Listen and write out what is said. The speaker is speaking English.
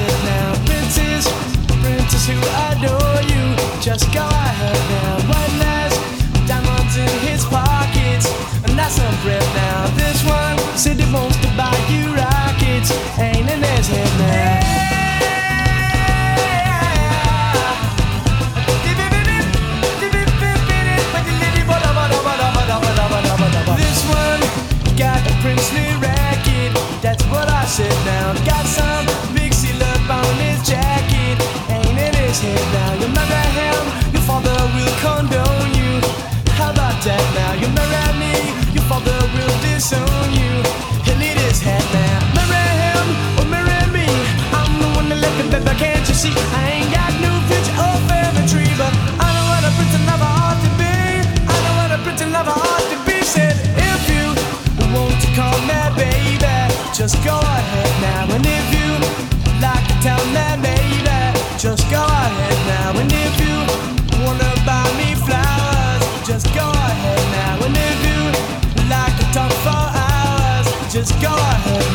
princess now, princess, princess who adore you. Just go ahead now, one last diamonds in his pockets, and that's some breath now. This one said he wants to buy you rockets, ain't in his head now. This one got a princely racket, that's what I said now. Got some big just go ahead now. And if you like to tell me baby, just go ahead now. And if you wanna buy me flowers, just go ahead now. And if you like to talk for hours, just go ahead.